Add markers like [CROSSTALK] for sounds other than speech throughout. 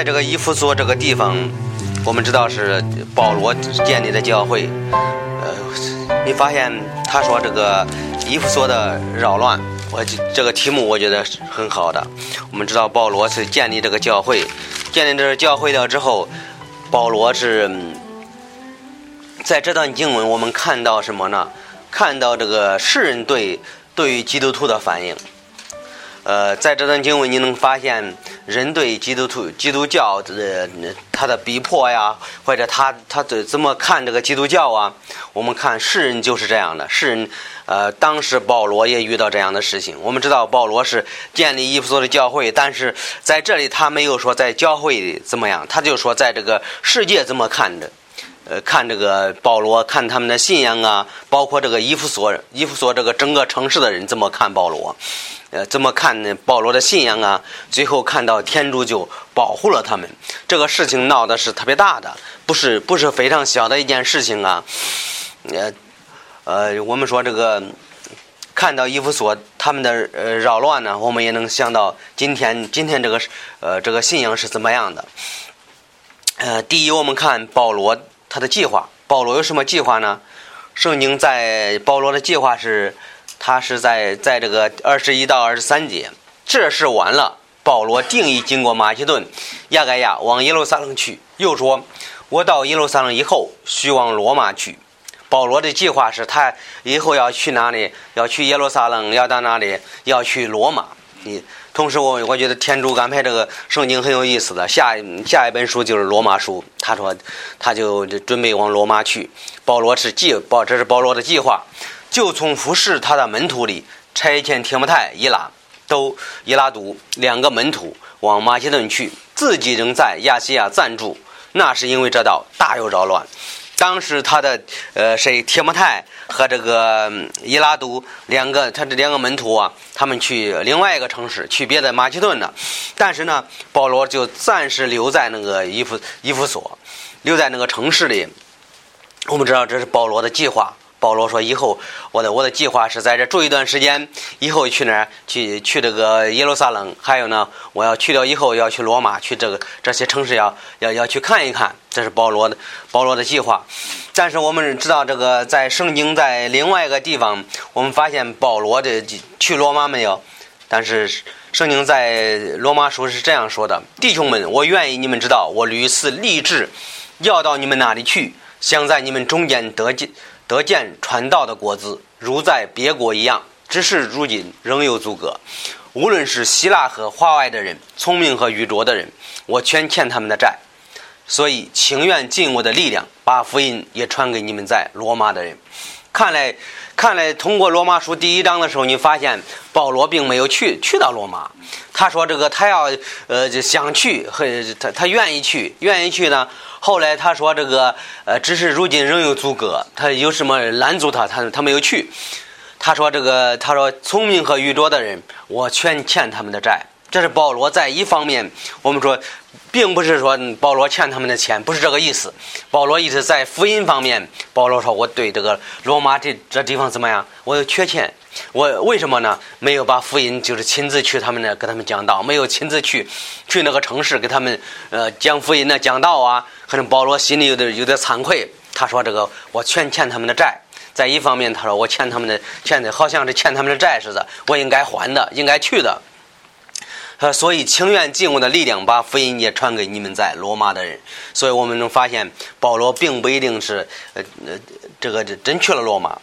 在这个伊夫所这个地方，我们知道是保罗建立的教会。呃，你发现他说这个伊夫所的扰乱，我这个题目我觉得是很好的。我们知道保罗是建立这个教会，建立这个教会了之后，保罗是在这段经文我们看到什么呢？看到这个世人对对于基督徒的反应。呃，在这段经文你能发现人对基督徒、基督教的他的逼迫呀，或者他他怎怎么看这个基督教啊？我们看世人就是这样的，世人呃，当时保罗也遇到这样的事情。我们知道保罗是建立伊夫所的教会，但是在这里他没有说在教会怎么样，他就说在这个世界怎么看着。呃，看这个保罗，看他们的信仰啊，包括这个伊夫所，伊夫所这个整个城市的人怎么看保罗，呃，怎么看？保罗的信仰啊，最后看到天主就保护了他们。这个事情闹的是特别大的，不是不是非常小的一件事情啊。呃，呃，我们说这个看到伊夫所他们的呃扰乱呢，我们也能想到今天今天这个呃这个信仰是怎么样的。呃，第一，我们看保罗。他的计划，保罗有什么计划呢？圣经在保罗的计划是，他是在在这个二十一到二十三节，这是完了。保罗定义经过马其顿、亚该亚往耶路撒冷去，又说：“我到耶路撒冷以后，需往罗马去。”保罗的计划是他以后要去哪里？要去耶路撒冷，要到哪里？要去罗马。你。同时，我我觉得天主安排这个圣经很有意思的。下下一本书就是罗马书，他说他就准备往罗马去。保罗是计保，这是保罗的计划，就从服侍他的门徒里差遣提摩太、伊拉都伊拉都两个门徒往马其顿去，自己仍在亚细亚暂住。那是因为这道大有扰乱。当时他的呃谁提摩太和这个伊拉都两个他这两个门徒啊，他们去另外一个城市，去别的马其顿的。但是呢，保罗就暂时留在那个伊夫伊夫所，留在那个城市里。我们知道这是保罗的计划。保罗说：“以后我的我的计划是在这住一段时间，以后去哪儿？去去这个耶路撒冷。还有呢，我要去掉以后要去罗马，去这个这些城市要要要去看一看。这是保罗的保罗的计划。但是我们知道，这个在圣经在另外一个地方，我们发现保罗的去罗马没有？但是圣经在罗马书是这样说的：弟兄们，我愿意你们知道，我屡次立志要到你们那里去，想在你们中间得见。”得见传道的国子，如在别国一样。只是如今仍有阻隔。无论是希腊和华外的人，聪明和愚拙的人，我全欠他们的债。所以情愿尽我的力量，把福音也传给你们在罗马的人。看来，看来通过罗马书第一章的时候，你发现保罗并没有去去到罗马。他说这个他要呃想去和他他愿意去，愿意去呢。后来他说：“这个呃，只是如今仍有阻隔，他有什么拦阻他？他他没有去。他说：‘这个他说聪明和愚拙的人，我全欠他们的债。’这是保罗在一方面，我们说，并不是说保罗欠他们的钱，不是这个意思。保罗意思在福音方面，保罗说我对这个罗马这这地方怎么样？我有缺欠。”我为什么呢？没有把福音就是亲自去他们那给他们讲道，没有亲自去去那个城市给他们呃讲福音呢讲道啊。可能保罗心里有点有点惭愧，他说这个我全欠他们的债。在一方面，他说我欠他们的欠的好像是欠他们的债似的，我应该还的，应该去的。呃，所以情愿尽我的力量把福音也传给你们在罗马的人。所以我们能发现，保罗并不一定是呃呃这个真去了罗马。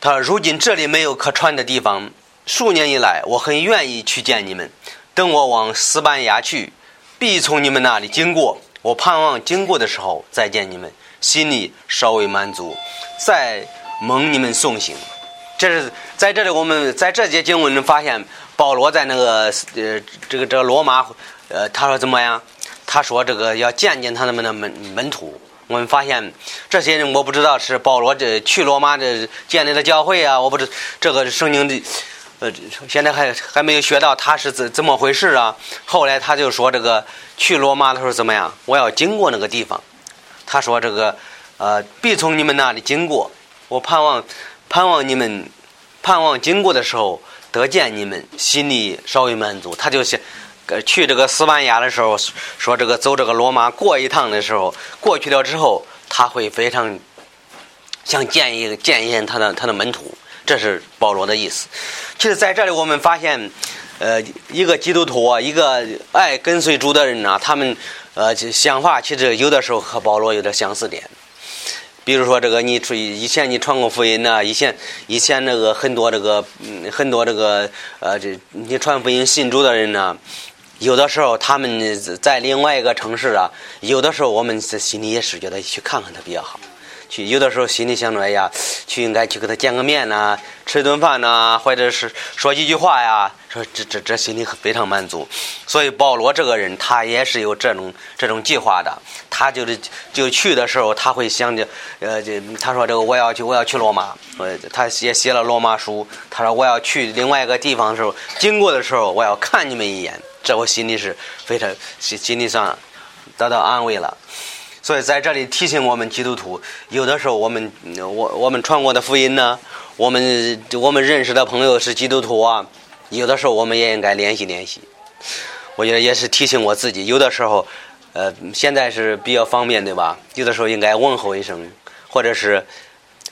他说如今这里没有可传的地方。数年以来，我很愿意去见你们。等我往西班牙去，必从你们那里经过。我盼望经过的时候再见你们，心里稍微满足，再蒙你们送行。这是在这里，我们在这节经文中发现，保罗在那个呃这个这个罗马，呃他说怎么样？他说这个要见见他们的门门徒。我们发现这些人，我不知道是保罗这去罗马这建立的教会啊，我不知这个圣经的，呃，现在还还没有学到他是怎怎么回事啊。后来他就说这个去罗马的时候怎么样？我要经过那个地方。他说这个呃，必从你们那里经过。我盼望盼望你们盼望经过的时候得见你们，心里稍微满足。他就想去这个斯班牙的时候，说这个走这个罗马过一趟的时候，过去了之后，他会非常想见一见一见他的他的门徒，这是保罗的意思。其实在这里我们发现，呃，一个基督徒啊，一个爱跟随主的人呢，他们呃想法其实有的时候和保罗有点相似点。比如说这个，你出以前你传过福音呐，以前以前那个很多这个嗯很多这个呃这你传福音信主的人呢，有的时候他们在另外一个城市啊，有的时候我们心里也是觉得去看看他比较好。去有的时候心里想着，哎呀，去应该去跟他见个面呐，吃顿饭呐，或者是说几句话呀，说这这这心里非常满足。所以保罗这个人，他也是有这种这种计划的。他就是就去的时候，他会想着，呃，这他说这个我要去我要去罗马，呃，他也写了罗马书。他说我要去另外一个地方的时候，经过的时候我要看你们一眼，这我心里是非常心心理上得到安慰了。所以在这里提醒我们基督徒，有的时候我们我我们传过的福音呢，我们我们认识的朋友是基督徒啊，有的时候我们也应该联系联系。我觉得也是提醒我自己，有的时候，呃，现在是比较方便对吧？有的时候应该问候一声，或者是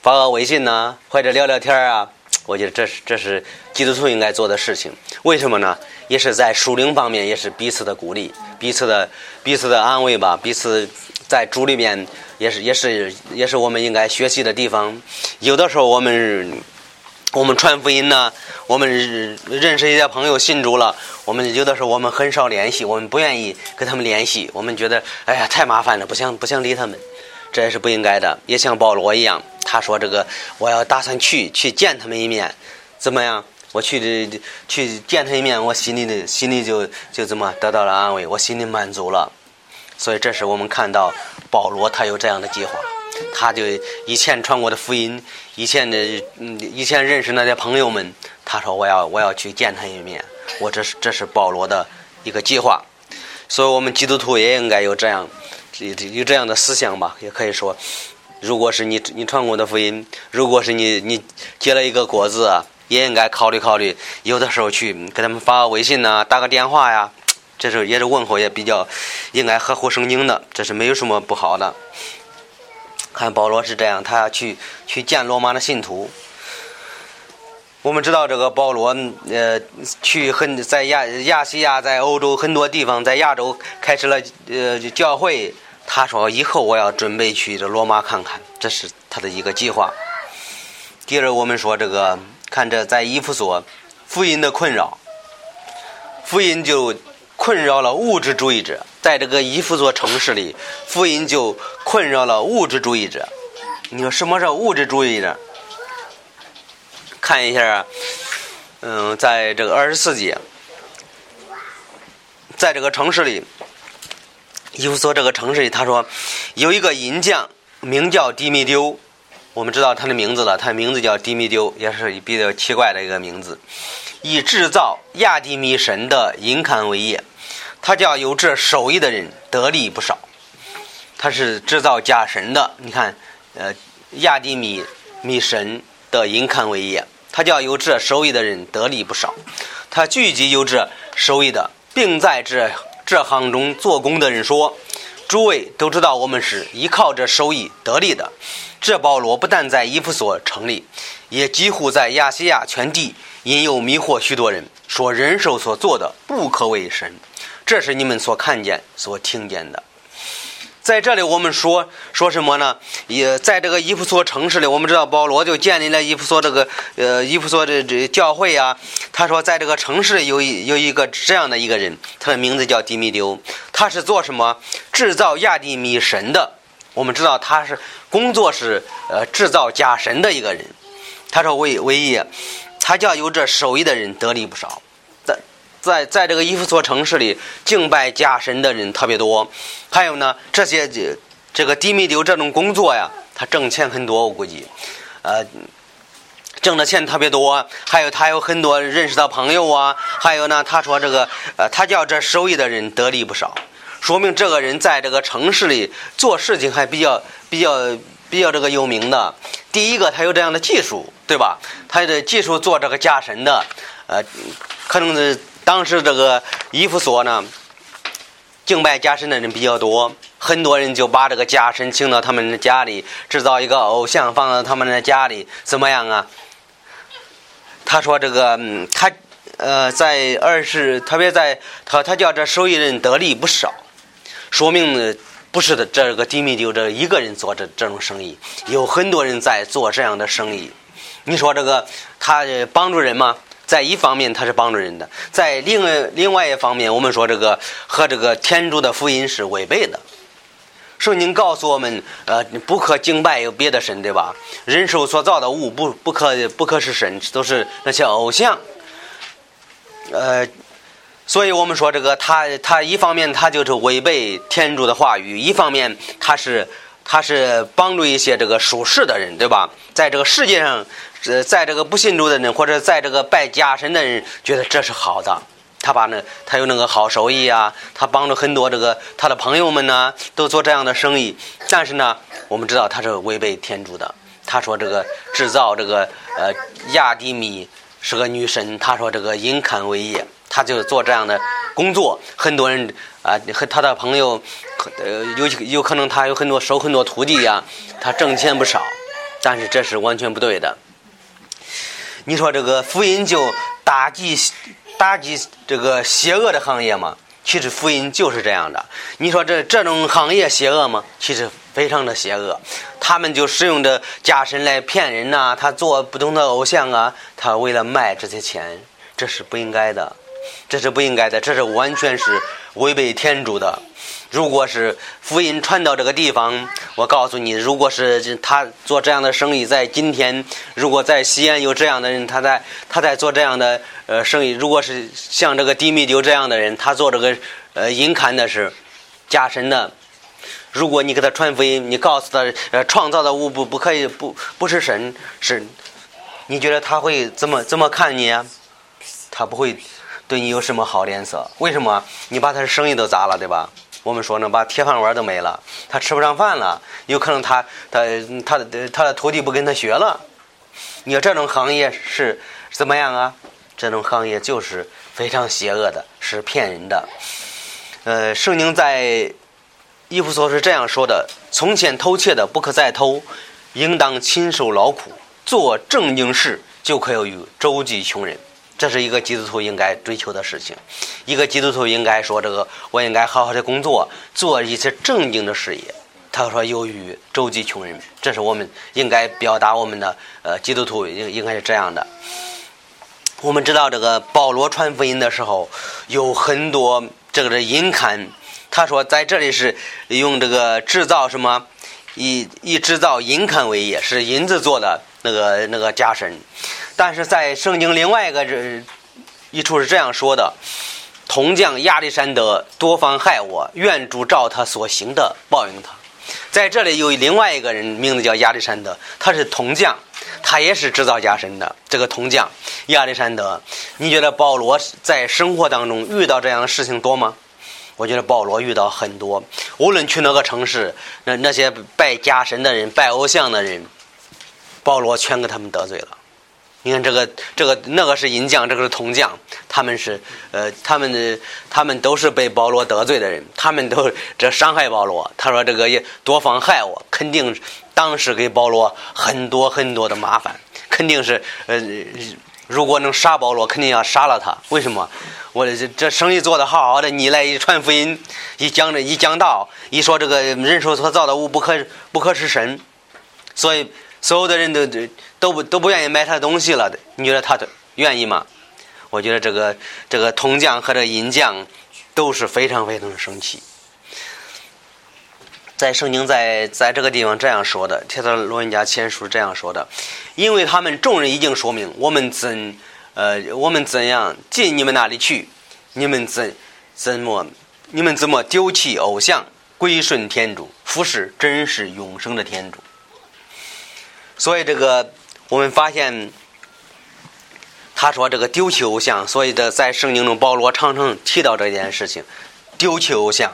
发个微信呐，或者聊聊天啊。我觉得这是这是基督徒应该做的事情。为什么呢？也是在属灵方面，也是彼此的鼓励，彼此的彼此的安慰吧，彼此。在主里面也是也是也是我们应该学习的地方。有的时候我们我们传福音呢，我们认识一些朋友信主了，我们有的时候我们很少联系，我们不愿意跟他们联系，我们觉得哎呀太麻烦了，不想不想理他们，这也是不应该的。也像保罗一样，他说这个我要打算去去见他们一面，怎么样？我去的去见他一面，我心里的心里就就这么得到了安慰，我心里满足了。所以，这是我们看到保罗他有这样的计划，他就以前传过的福音，以前的嗯，以前认识那些朋友们，他说我要我要去见他一面，我这是这是保罗的一个计划，所以我们基督徒也应该有这样有有这样的思想吧，也可以说，如果是你你传过的福音，如果是你你结了一个果子，也应该考虑考虑，有的时候去给他们发个微信呐，打个电话呀。这是也是问候，也比较应该合乎圣经的，这是没有什么不好的。看保罗是这样，他去去见罗马的信徒。我们知道这个保罗，呃，去很在亚亚细亚，在欧洲很多地方，在亚洲开始了呃教会。他说以后我要准备去这罗马看看，这是他的一个计划。第二，我们说这个看这在伊夫所福音的困扰，福音就。困扰了物质主义者，在这个伊夫所城市里，福音就困扰了物质主义者。你说什么是物质主义者？看一下，嗯，在这个二十四节，在这个城市里，伊夫所这个城市里，他说有一个银匠名叫迪米丢，我们知道他的名字了，他名字叫迪米丢，也是比较奇怪的一个名字。以制造亚迪米神的银龛为业，他叫有这手艺的人得利不少。他是制造假神的，你看，呃，亚迪米米神的银龛为业，他叫有这手艺的人得利不少。他聚集有这手艺的，并在这这行中做工的人说：“诸位都知道，我们是依靠着手艺得利的。”这保罗不但在伊夫所成立，也几乎在亚细亚全地。引诱迷惑许多人，说人手所做的不可为神，这是你们所看见、所听见的。在这里，我们说说什么呢？也在这个伊普索城市里，我们知道保罗就建立了伊普索这个呃伊普索的这教会啊。他说，在这个城市有一有一个这样的一个人，他的名字叫迪米丢，他是做什么？制造亚蒂米神的。我们知道他是工作是呃制造假神的一个人。他说唯唯一。他叫有这手艺的人得利不少，在在这个一夫所城市里敬拜假神的人特别多，还有呢这些这这个迪米丢这种工作呀，他挣钱很多，我估计，呃，挣的钱特别多，还有他有很多认识的朋友啊，还有呢他说这个呃他叫这收益的人得利不少，说明这个人在这个城市里做事情还比较比较。比较这个有名的，第一个他有这样的技术，对吧？他的技术做这个假神的，呃，可能是当时这个伊夫所呢，敬拜假神的人比较多，很多人就把这个假神请到他们的家里，制造一个偶像放到他们的家里，怎么样啊？他说这个，嗯，他呃，在二十，特别在他他叫这受益人得利不少，说明不是的，这个迪米就这一个人做这这种生意，有很多人在做这样的生意。你说这个他帮助人吗？在一方面他是帮助人的，在另外另外一方面，我们说这个和这个天主的福音是违背的。圣经告诉我们，呃，不可敬拜有别的神，对吧？人手所造的物不不可不可是神，都是那些偶像。呃，所以我们说这个他他一方面他就是违背天主的话语，一方面他是他是帮助一些这个属世的人，对吧？在这个世界上。呃，在这个不信主的人，或者在这个拜假神的人，觉得这是好的。他把那他有那个好手艺啊，他帮助很多这个他的朋友们呢，都做这样的生意。但是呢，我们知道他是违背天主的。他说这个制造这个呃亚迪米是个女神，他说这个因坎为业，他就做这样的工作。很多人啊和他的朋友，呃有有可能他有很多收很多徒弟呀，他挣钱不少。但是这是完全不对的。你说这个福音就打击打击这个邪恶的行业吗？其实福音就是这样的。你说这这种行业邪恶吗？其实非常的邪恶。他们就使用这假神来骗人呐，他做不同的偶像啊，他为了卖这些钱，这是不应该的，这是不应该的，这是完全是违背天主的。如果是福音传到这个地方，我告诉你，如果是他做这样的生意，在今天，如果在西安有这样的人，他在他在做这样的呃生意，如果是像这个迪米丢这样的人，他做这个呃银刊的是假神的，如果你给他传福音，你告诉他呃创造的物不不可以不不是神是，你觉得他会怎么怎么看你啊？他不会对你有什么好脸色？为什么？你把他的生意都砸了，对吧？我们说呢，把铁饭碗都没了，他吃不上饭了，有可能他他他的他的徒弟不跟他学了。你说这种行业是怎么样啊？这种行业就是非常邪恶的，是骗人的。呃，圣经在伊夫所是这样说的：从前偷窃的不可再偷，应当亲受劳苦，做正经事，就可以与周济穷人。这是一个基督徒应该追求的事情，一个基督徒应该说：“这个我应该好好的工作，做一些正经的事业。”他说：“由于周济穷人，这是我们应该表达我们的呃基督徒应应该是这样的。”我们知道，这个保罗传福音的时候有很多这个的银刊，他说在这里是用这个制造什么以以制造银刊为业，是银子做的那个那个假神。但是在圣经另外一个这一处是这样说的：“铜匠亚历山德多方害我，愿主照他所行的报应他。”在这里有另外一个人，名字叫亚历山德，他是铜匠，他也是制造家神的。这个铜匠亚历山德，你觉得保罗在生活当中遇到这样的事情多吗？我觉得保罗遇到很多，无论去哪个城市，那那些拜家神的人、拜偶像的人，保罗全给他们得罪了。你看这个，这个那个是银匠，这个是铜匠，他们是呃，他们的他们都是被保罗得罪的人，他们都这伤害保罗。他说这个也多方害我，肯定当时给保罗很多很多的麻烦，肯定是呃，如果能杀保罗，肯定要杀了他。为什么？我这这生意做得好好的，你来一传福音，一讲这一讲道，一说这个人手所造的物不可不可是神，所以。所有的人都都都不都不愿意买他的东西了，你觉得他的愿意吗？我觉得这个这个铜匠和这银匠都是非常非常的生气。在圣经在在这个地方这样说的，《铁道罗人家前书》这样说的，因为他们众人已经说明，我们怎呃我们怎样进你们那里去，你们怎怎么你们怎么丢弃偶像，归顺天主，服侍真实永生的天主。所以这个，我们发现，他说这个丢弃偶像，所以的在圣经中，保罗常常提到这件事情，丢弃偶像。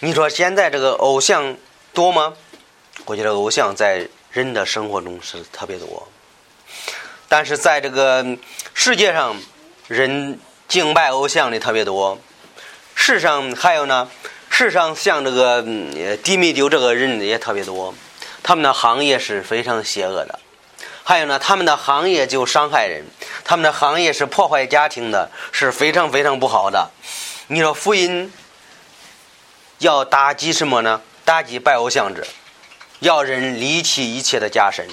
你说现在这个偶像多吗？我觉得偶像在人的生活中是特别多，但是在这个世界上，人敬拜偶像的特别多。世上还有呢，世上像这个迪米丢这个人也特别多，他们的行业是非常邪恶的。还有呢，他们的行业就伤害人，他们的行业是破坏家庭的，是非常非常不好的。你说福音要打击什么呢？打击拜偶像者，要人离弃一切的假神。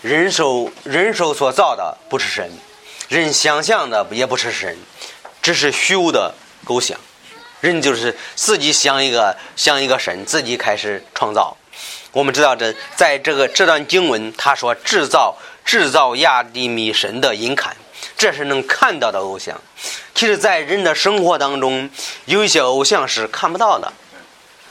人手人手所造的不是神，人想象的也不是神，只是虚无的构想。人就是自己想一个想一个神，自己开始创造。我们知道，这在这个这段经文，他说制造制造亚迪米神的银坎，这是能看到的偶像。其实，在人的生活当中，有一些偶像是看不到的，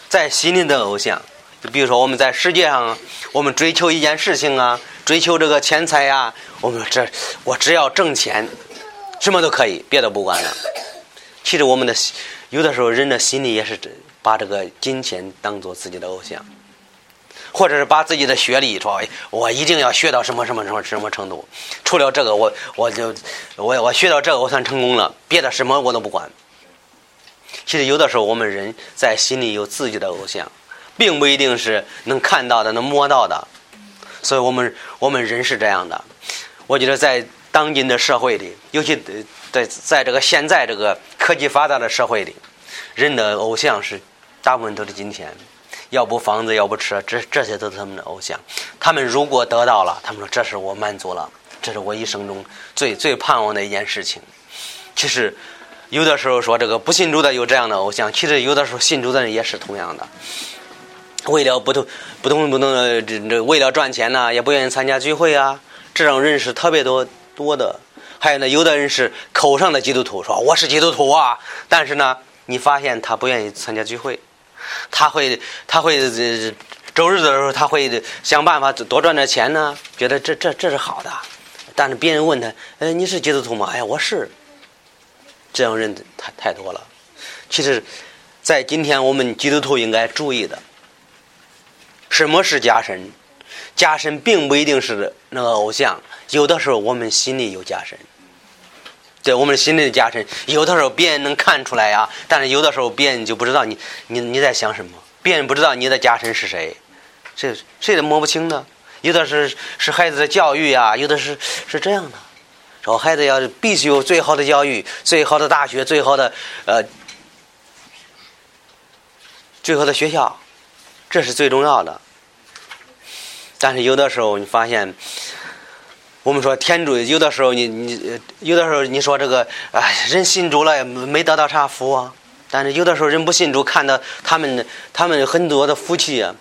在心灵的偶像，就比如说我们在世界上，我们追求一件事情啊，追求这个钱财呀，我们这我只要挣钱，什么都可以，别的不管了。其实，我们的有的时候人的心里也是把这个金钱当做自己的偶像。或者是把自己的学历说，我一定要学到什么什么什么什么程度，除了这个，我我就我我学到这个，我算成功了，别的什么我都不管。其实有的时候，我们人在心里有自己的偶像，并不一定是能看到的、能摸到的。所以我们我们人是这样的。我觉得在当今的社会里，尤其在在这个现在这个科技发达的社会里，人的偶像是大部分都是金钱。要不房子，要不车，这这些都是他们的偶像。他们如果得到了，他们说这是我满足了，这是我一生中最最盼望的一件事情。其实有的时候说这个不信主的有这样的偶像，其实有的时候信主的人也是同样的。为了不同不同不同的这这为了赚钱呢，也不愿意参加聚会啊。这种人是特别多多的。还有呢，有的人是口上的基督徒，说我是基督徒啊，但是呢，你发现他不愿意参加聚会。他会，他会，周日的时候他会想办法多赚点钱呢，觉得这这这是好的。但是别人问他，哎，你是基督徒吗？哎呀，我是。这样人太太多了。其实，在今天我们基督徒应该注意的，什么是假神？假神并不一定是那个偶像，有的时候我们心里有假神。对我们心里的加深，有的时候别人能看出来呀，但是有的时候别人就不知道你你你在想什么，别人不知道你的加深是谁，这谁都摸不清的。有的是是孩子的教育呀，有的是是这样的，说孩子要必须有最好的教育、最好的大学、最好的呃最好的学校，这是最重要的。但是有的时候你发现。我们说天主有的时候你你有的时候你说这个哎人信主了没得到啥福啊，但是有的时候人不信主看到他们他们很多的福气啊，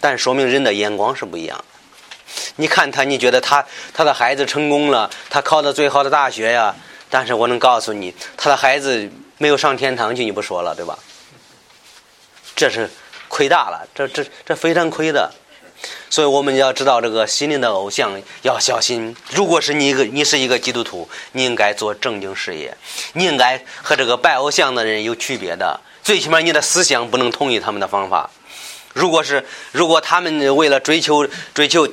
但说明人的眼光是不一样。你看他你觉得他他的孩子成功了，他考到最好的大学呀，但是我能告诉你他的孩子没有上天堂去你不说了对吧？这是亏大了，这这这非常亏的。所以我们要知道这个心灵的偶像要小心。如果是你一个，你是一个基督徒，你应该做正经事业，你应该和这个拜偶像的人有区别的。最起码你的思想不能同意他们的方法。如果是如果他们为了追求追求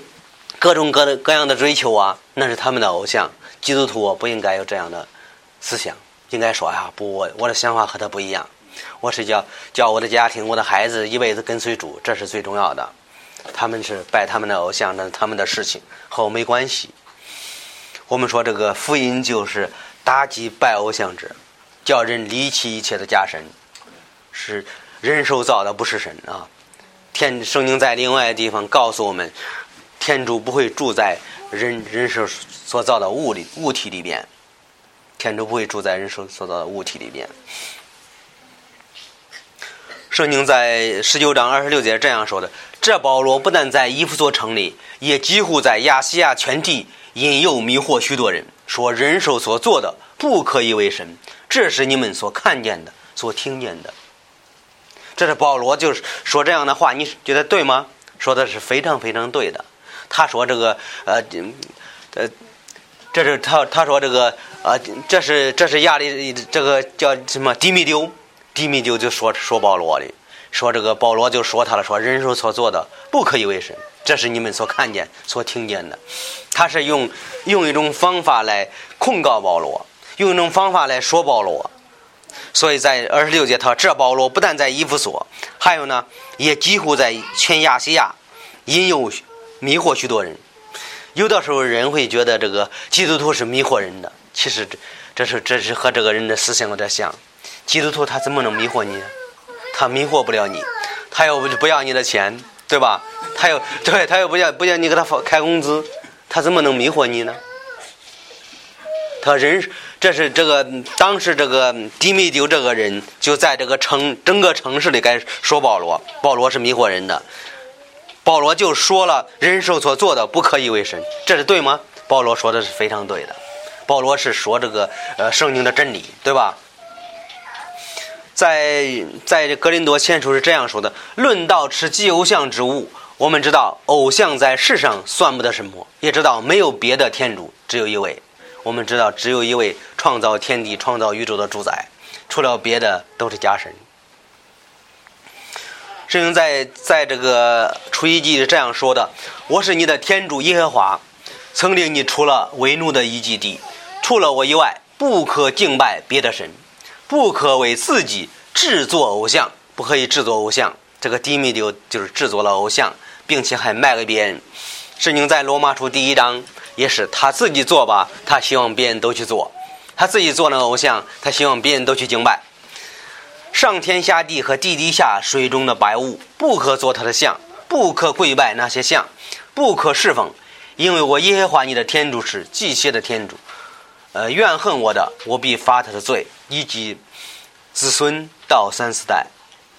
各种各的各样的追求啊，那是他们的偶像。基督徒不应该有这样的思想，应该说呀，不，我我的想法和他不一样。我是叫叫我的家庭，我的孩子一辈子跟随主，这是最重要的。他们是拜他们的偶像，那是他们的事情，和我没关系。我们说这个福音就是打击拜偶像者，叫人离弃一切的假神，是人手造的，不是神啊。天圣经在另外的地方告诉我们，天主不会住在人人手所造的物里物体里边，天主不会住在人手所造的物体里边。圣经在十九章二十六节这样说的：“这保罗不但在伊夫所城里，也几乎在亚细亚全地引诱迷惑许多人，说人手所做的不可以为神。这是你们所看见的、所听见的。”这是保罗就是说这样的话，你觉得对吗？说的是非常非常对的。他说这个呃呃，这是他他说这个呃，这是这是亚里这个叫什么迪米丢。迪米就就说说保罗的，说这个保罗就说他了，说人手所做的不可以为神，这是你们所看见、所听见的。他是用用一种方法来控告保罗，用一种方法来说保罗。所以在二十六节，他这保罗不但在以弗所，还有呢，也几乎在全亚细亚引诱迷惑许多人。有的时候人会觉得这个基督徒是迷惑人的，其实这这是这是和这个人的思想有点像。基督徒他怎么能迷惑你？他迷惑不了你，他又不要你的钱，对吧？他又 [LAUGHS] 对他又不要不要你给他发开工资，他怎么能迷惑你呢？他人这是这个当时这个迪米丢这个人就在这个城整个城市里该说保罗，保罗是迷惑人的。保罗就说了人手所做的不可以为神，这是对吗？保罗说的是非常对的。保罗是说这个呃圣经的真理，对吧？在在格林多前书是这样说的：论到吃祭偶像之物，我们知道偶像在世上算不得什么，也知道没有别的天主，只有一位。我们知道只有一位创造天地、创造宇宙的主宰，除了别的都是假神。圣经在在这个出一记是这样说的：“我是你的天主耶和华，曾领你出了为奴的一基地，除了我以外，不可敬拜别的神。”不可为自己制作偶像，不可以制作偶像。这个迪米丢就是制作了偶像，并且还卖给别人。圣经在罗马书第一章也是他自己做吧，他希望别人都去做。他自己做那个偶像，他希望别人都去敬拜。上天下地和地底下水中的白物，不可做他的像，不可跪拜那些像，不可侍奉，因为我耶和华你的天主是祭邪的天主。呃，怨恨我的，我必罚他的罪，以及子孙到三四代。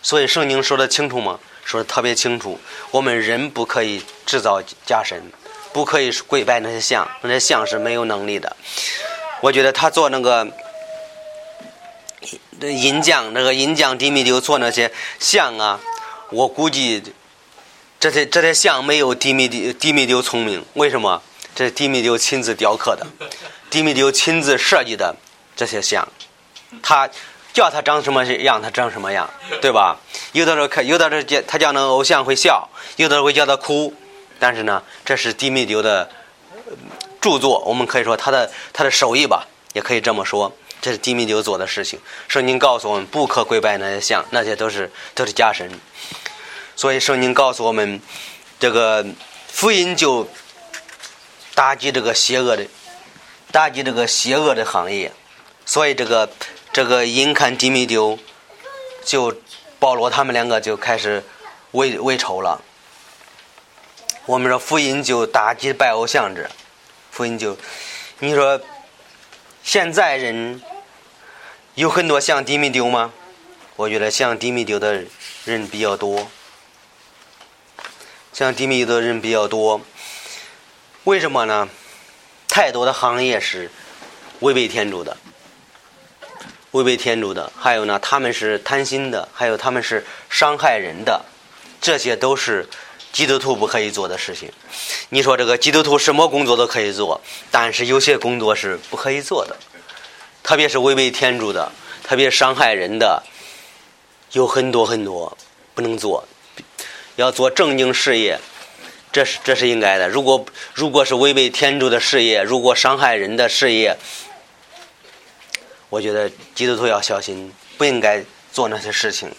所以圣经说的清楚吗？说的特别清楚。我们人不可以制造假神，不可以跪拜那些像，那些像是没有能力的。我觉得他做那个银匠，那个银匠迪米丢做那些像啊，我估计这些这些像没有迪米丢迪米丢聪明。为什么？这是迪米丢亲自雕刻的。迪米丢亲自设计的这些像，他叫他长什么样，他长什么样，对吧？有的时候看，有的时候叫他叫那个偶像会笑，有的时候会叫他哭。但是呢，这是迪米丢的著作，我们可以说他的他的手艺吧，也可以这么说。这是迪米丢做的事情。圣经告诉我们，不可跪拜那些像，那些都是都是假神。所以圣经告诉我们，这个福音就打击这个邪恶的。打击这个邪恶的行业，所以这个这个因看迪米丢，就保罗他们两个就开始为为仇了。我们说福音就打击拜偶像者，福音就你说现在人有很多像迪米丢吗？我觉得像迪米丢的人比较多，像迪米丢的人比较多，为什么呢？太多的行业是违背天主的，违背天主的。还有呢，他们是贪心的，还有他们是伤害人的，这些都是基督徒不可以做的事情。你说这个基督徒什么工作都可以做，但是有些工作是不可以做的，特别是违背天主的，特别伤害人的，有很多很多不能做。要做正经事业。这是这是应该的。如果如果是违背天主的事业，如果伤害人的事业，我觉得基督徒要小心，不应该做那些事情。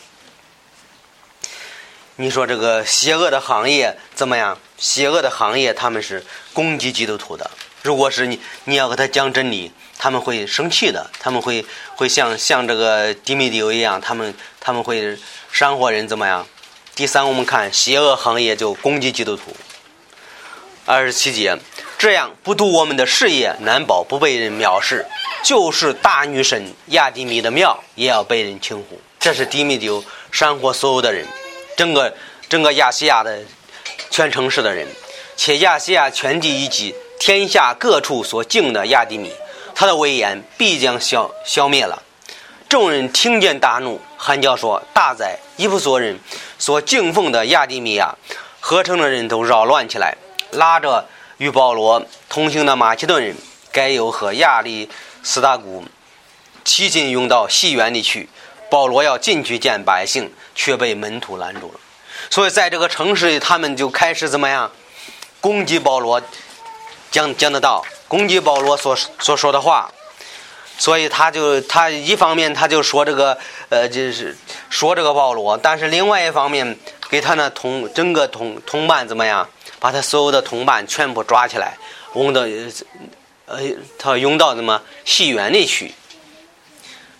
你说这个邪恶的行业怎么样？邪恶的行业他们是攻击基督徒的。如果是你你要和他讲真理，他们会生气的，他们会会像像这个迪米迪欧一样，他们他们会煽惑人怎么样？第三，我们看邪恶行业就攻击基督徒。二十七节，这样不读我们的事业，难保不被人藐视。就是大女神亚迪米的庙，也要被人轻忽。这是迪米丢煽惑所有的人，整个整个亚细亚的全城市的人，且亚细亚全地以及天下各处所敬的亚迪米，他的威严必将消消灭了。众人听见大怒，喊叫说：“大哉！伊弗所人所敬奉的亚迪米亚，合成的人都扰乱起来。”拉着与保罗同行的马其顿人，该有和亚历斯大古齐心涌到戏园里去。保罗要进去见百姓，却被门徒拦住了。所以在这个城市里，他们就开始怎么样攻击保罗，讲讲得到，攻击保罗所所说的话。所以他就他一方面他就说这个呃就是说这个保罗，但是另外一方面给他那同整个同同伴怎么样，把他所有的同伴全部抓起来，拥到呃他拥到什么戏园里去。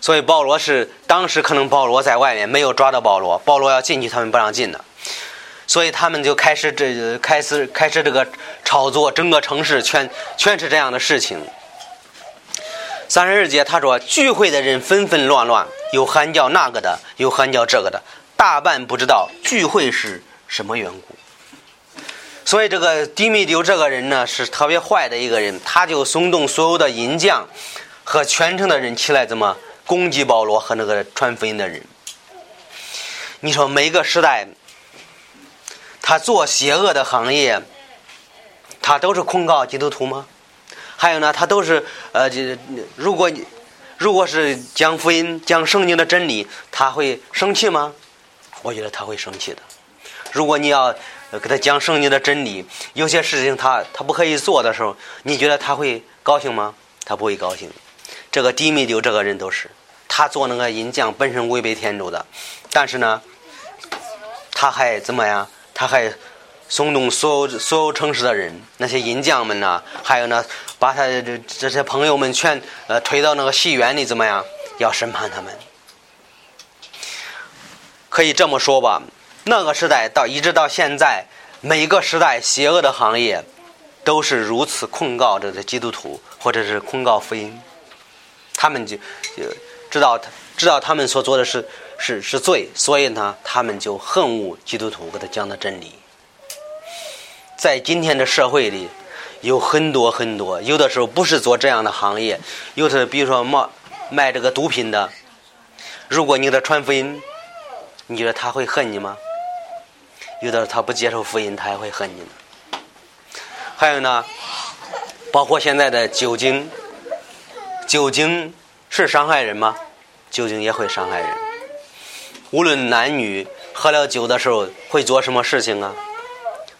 所以保罗是当时可能保罗在外面没有抓到保罗，保罗要进去他们不让进的，所以他们就开始这开始开始这个炒作，整个城市全全是这样的事情。三十二节，他说聚会的人纷纷乱乱，有喊叫那个的，有喊叫这个的，大半不知道聚会是什么缘故。所以这个迪米丢这个人呢，是特别坏的一个人，他就松动所有的银匠和全城的人起来，怎么攻击保罗和那个传福音的人？你说每个时代，他做邪恶的行业，他都是控告基督徒吗？还有呢，他都是呃，这如果你如果是讲福音、讲圣经的真理，他会生气吗？我觉得他会生气的。如果你要给他讲圣经的真理，有些事情他他不可以做的时候，你觉得他会高兴吗？他不会高兴。这个低米丢这个人都是，他做那个银匠本身违背天主的，但是呢，他还怎么样？他还。松动所有所有城市的人，那些银匠们呐，还有呢，把他这这些朋友们全呃推到那个戏院里，怎么样？要审判他们。可以这么说吧，那个时代到一直到现在，每个时代邪恶的行业，都是如此控告这个基督徒，或者是控告福音。他们就就知道他知道他们所做的是是是罪，所以呢，他们就恨恶基督徒给他讲的真理。在今天的社会里，有很多很多，有的时候不是做这样的行业，有的比如说卖卖这个毒品的，如果你给他传福音，你觉得他会恨你吗？有的他不接受福音，他也会恨你呢。还有呢，包括现在的酒精，酒精是伤害人吗？酒精也会伤害人。无论男女，喝了酒的时候会做什么事情啊？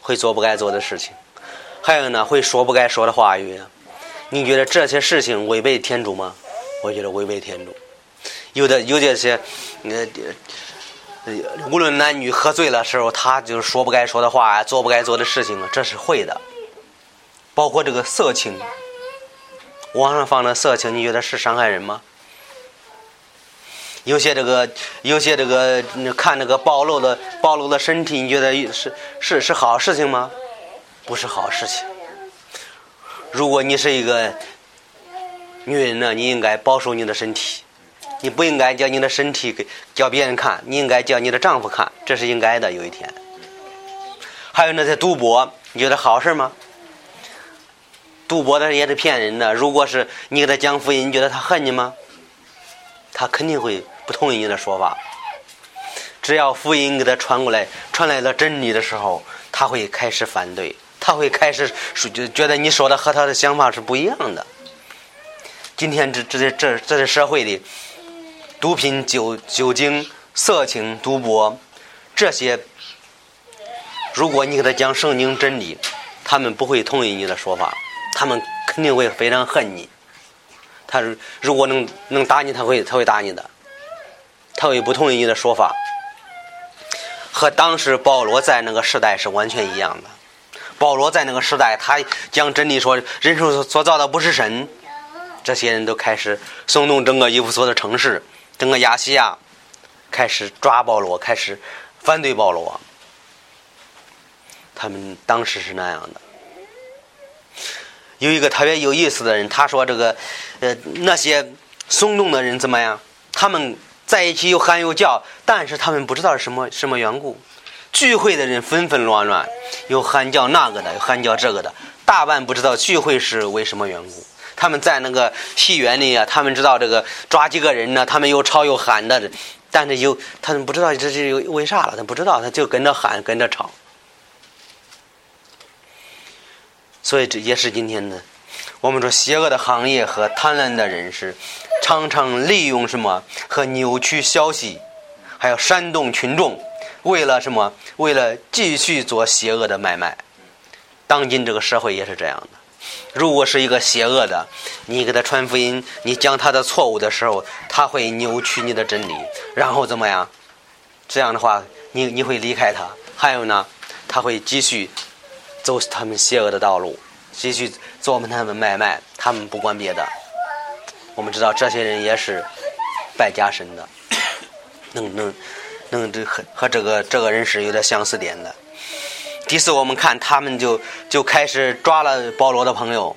会做不该做的事情，还有呢，会说不该说的话语。你觉得这些事情违背天主吗？我觉得违背天主。有的有这些，呃，无论男女喝醉了时候，他就是说不该说的话，做不该做的事情这是会的。包括这个色情，网上放的色情，你觉得是伤害人吗？有些这个，有些这个，看那个暴露的暴露的身体，你觉得是是是好事情吗？不是好事情。如果你是一个女人呢，你应该保守你的身体，你不应该叫你的身体给叫别人看，你应该叫你的丈夫看，这是应该的。有一天，还有那些赌博，你觉得好事吗？赌博的也是骗人的。如果是你给他讲福音，你觉得他恨你吗？他肯定会。不同意你的说法，只要福音给他传过来，传来了真理的时候，他会开始反对，他会开始就觉得你说的和他的想法是不一样的。今天这这这这这社会里，毒品、酒酒精、色情、赌博这些，如果你给他讲圣经真理，他们不会同意你的说法，他们肯定会非常恨你。他如果能能打你，他会他会打你的。他会不同意你的说法，和当时保罗在那个时代是完全一样的。保罗在那个时代，他讲真理说人所所造的不是神，这些人都开始松动整个伊夫所的城市，整个亚细亚开始抓保罗，开始反对保罗。他们当时是那样的。有一个特别有意思的人，他说：“这个呃，那些松动的人怎么样？他们。”在一起又喊又叫，但是他们不知道什么什么缘故。聚会的人纷纷乱乱，有喊叫那个的，有喊叫这个的，大半不知道聚会是为什么缘故。他们在那个戏园里啊，他们知道这个抓几个人呢，他们又吵又喊的，但是又他们不知道这是为啥了，他不知道，他就跟着喊跟着吵。所以这也是今天的，我们说邪恶的行业和贪婪的人是。常常利用什么和扭曲消息，还有煽动群众，为了什么？为了继续做邪恶的买卖。当今这个社会也是这样的，如果是一个邪恶的，你给他传福音，你讲他的错误的时候，他会扭曲你的真理，然后怎么样？这样的话，你你会离开他。还有呢，他会继续走他们邪恶的道路，继续做他们买卖，他们不管别的。我们知道这些人也是败家神的，能能能这和和这个这个人是有点相似点的。第四，我们看他们就就开始抓了保罗的朋友，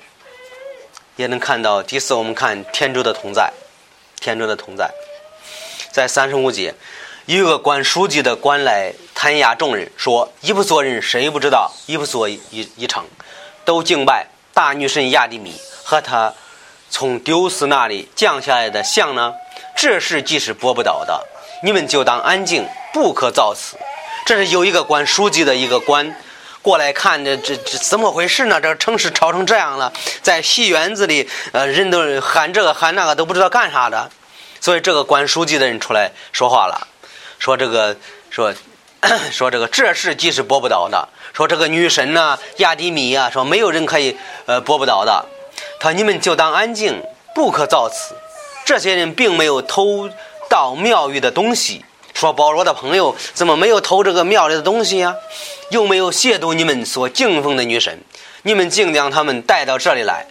也能看到。第四，我们看天主的同在，天主的同在，在三十五节，有一个管书记的官来弹压众人，说：“一不做人，谁不知道？一不做一一成，都敬拜大女神亚蒂米和他从丢斯那里降下来的像呢？这事既是驳不倒的，你们就当安静，不可造次。”这是有一个管书记的一个官过来看，这这这怎么回事呢？这个城市吵成这样了，在戏园子里，呃，人都喊这个喊那个，都不知道干啥的。所以这个管书记的人出来说话了，说这个说 [COUGHS] 说这个这事既是驳不倒的，说这个女神呢，亚迪米啊，说没有人可以呃驳不倒的。他说你们就当安静，不可造次。这些人并没有偷盗庙宇的东西。说保罗的朋友怎么没有偷这个庙里的东西呀？又没有亵渎你们所敬奉的女神？你们竟将他们带到这里来。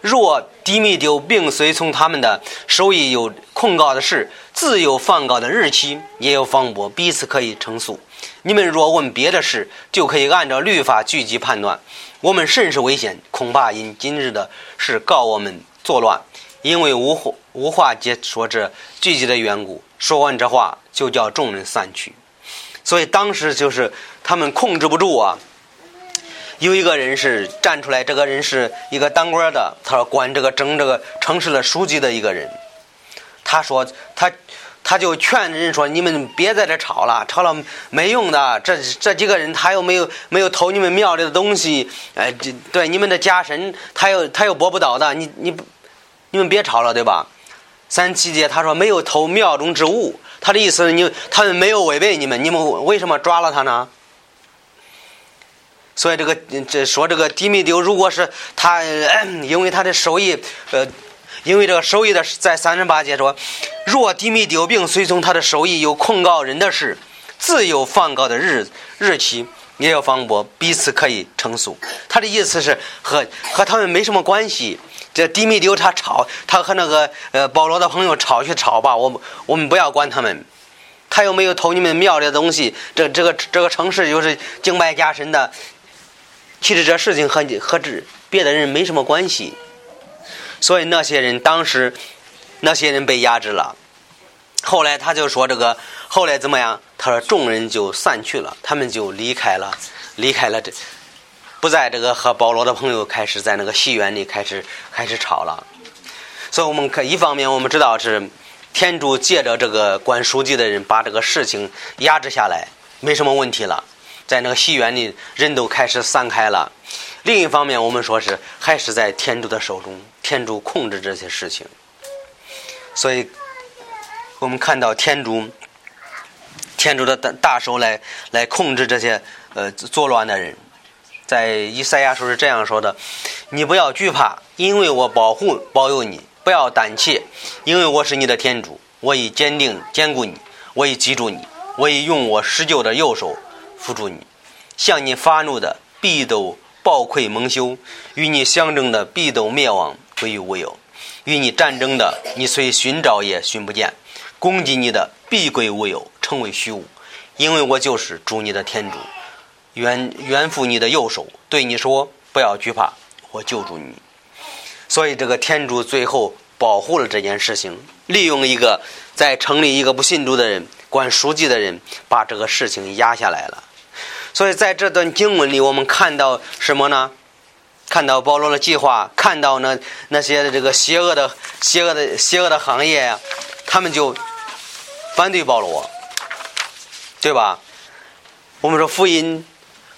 若迪米丢并随从他们的手艺有控告的事，自有放告的日期，也有方驳，彼此可以称诉。你们若问别的事，就可以按照律法聚集判断。我们甚是危险，恐怕因今日的事告我们作乱，因为无话无话解说这聚集的缘故。说完这话。就叫众人散去，所以当时就是他们控制不住啊。有一个人是站出来，这个人是一个当官的，他说管这个整这个城市的书记的一个人。他说他他就劝人说：“你们别在这吵了，吵了没用的。这这几个人他又没有没有偷你们庙里的东西，哎，对你们的家神他又他又驳不倒的。你你你们别吵了，对吧？”三七节他说没有偷庙中之物。他的意思，你他们没有违背你们，你们为什么抓了他呢？所以这个这说这个迪米丢，如果是他，因为他的手艺，呃，因为这个手艺的在三十八节说，若迪米丢并随从他的手艺有控告人的事，自有放告的日日期，也有方驳，彼此可以称诉。他的意思是和和他们没什么关系。这迪米丢他吵，他和那个呃保罗的朋友吵去吵吧，我我们不要管他们。他又没有偷你们庙里的东西，这这个这个城市又是敬拜家神的，其实这事情和和这别的人没什么关系。所以那些人当时，那些人被压制了。后来他就说这个，后来怎么样？他说众人就散去了，他们就离开了，离开了这。不在这个和保罗的朋友开始在那个戏园里开始开始吵了，所以我们可一方面我们知道是天主借着这个管书记的人把这个事情压制下来，没什么问题了，在那个戏园里人都开始散开了。另一方面我们说是还是在天主的手中，天主控制这些事情，所以我们看到天主天主的大大手来来控制这些呃作乱的人。在以赛亚书是这样说的：“你不要惧怕，因为我保护保佑你；不要胆怯，因为我是你的天主。我已坚定坚固你，我已记住你，我已用我施救的右手扶住你。向你发怒的必都暴愧蒙羞，与你相争的必都灭亡归于无有。与你战争的，你虽寻找也寻不见；攻击你的必归无有，成为虚无。因为我就是主你的天主。”援援扶你的右手，对你说：“不要惧怕，我救助你。”所以，这个天主最后保护了这件事情，利用一个在城里一个不信主的人管书记的人，把这个事情压下来了。所以，在这段经文里，我们看到什么呢？看到保罗的计划，看到那那些这个邪恶的、邪恶的、邪恶的行业，他们就反对保罗，对吧？我们说福音。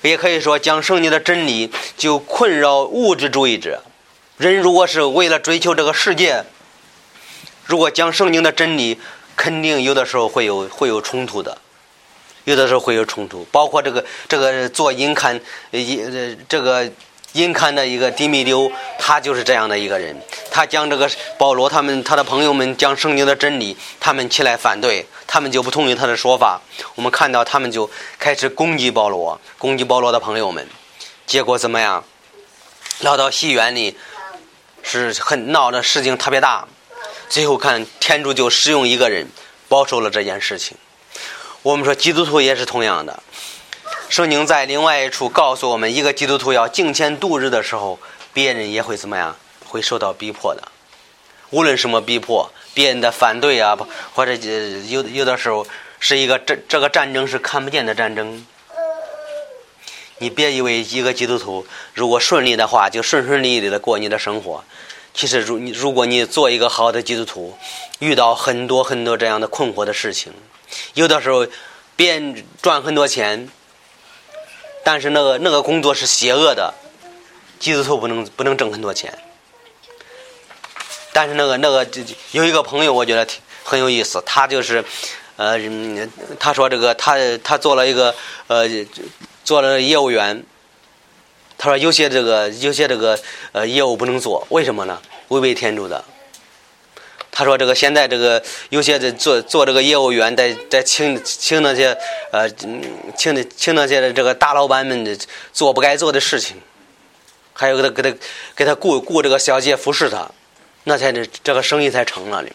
也可以说，讲圣经的真理就困扰物质主义者。人如果是为了追求这个世界，如果讲圣经的真理，肯定有的时候会有会有冲突的，有的时候会有冲突。包括这个这个做银刊，呃，这个阴刊的一个迪米丢，他就是这样的一个人。他将这个保罗他们他的朋友们将圣经的真理，他们起来反对，他们就不同意他的说法。我们看到他们就开始攻击保罗，攻击保罗的朋友们。结果怎么样？闹到戏园里，是很闹的事情特别大。最后看天主就使用一个人保守了这件事情。我们说基督徒也是同样的。圣经在另外一处告诉我们，一个基督徒要敬虔度日的时候，别人也会怎么样？会受到逼迫的。无论什么逼迫，别人的反对啊，或者有有的时候是一个这这个战争是看不见的战争。你别以为一个基督徒如果顺利的话，就顺顺利利的过你的生活。其实，如你如果你做一个好的基督徒，遇到很多很多这样的困惑的事情，有的时候别人赚很多钱。但是那个那个工作是邪恶的，基督徒不能不能挣很多钱。但是那个那个有一个朋友，我觉得挺很有意思。他就是，呃，他说这个他他做了一个呃做了业务员。他说有些这个有些这个呃业务不能做，为什么呢？违背天主的。他说：“这个现在这个有些的做做这个业务员，在在请请那些呃请的请那些这个大老板们做不该做的事情，还有给他给他给他雇雇这个小姐服侍他，那才这这个生意才成了呢。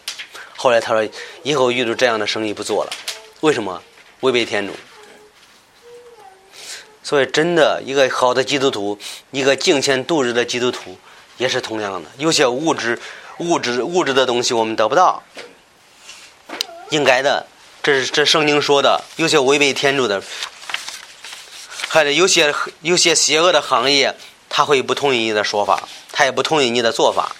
后来他说以后遇到这样的生意不做了，为什么？违背天主。所以真的一个好的基督徒，一个敬虔度日的基督徒，也是同样的，有些物质。”物质物质的东西我们得不到，应该的，这是这圣经说的。有些违背天主的，还得有些有些邪恶的行业，他会不同意你的说法，他也不同意你的做法。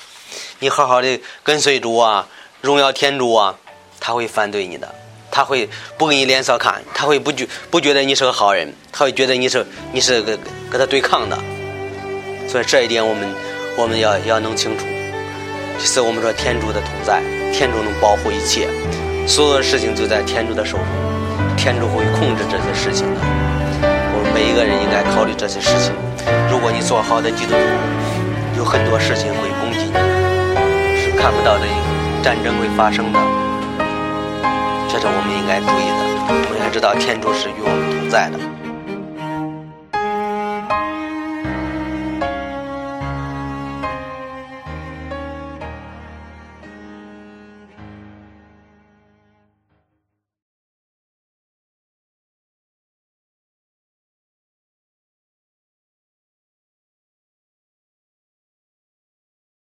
你好好的跟随主啊，荣耀天主啊，他会反对你的，他会不给你脸色看，他会不觉不觉得你是个好人，他会觉得你是你是跟跟他对抗的。所以这一点我们我们要要弄清楚。其次，我们说天主的同在，天主能保护一切，所有的事情就在天主的手中，天主会控制这些事情的。我们每一个人应该考虑这些事情。如果你做好的基督徒，有很多事情会攻击你，是看不到的战争会发生的，这是我们应该注意的。我们要知道天主是与我们同在的。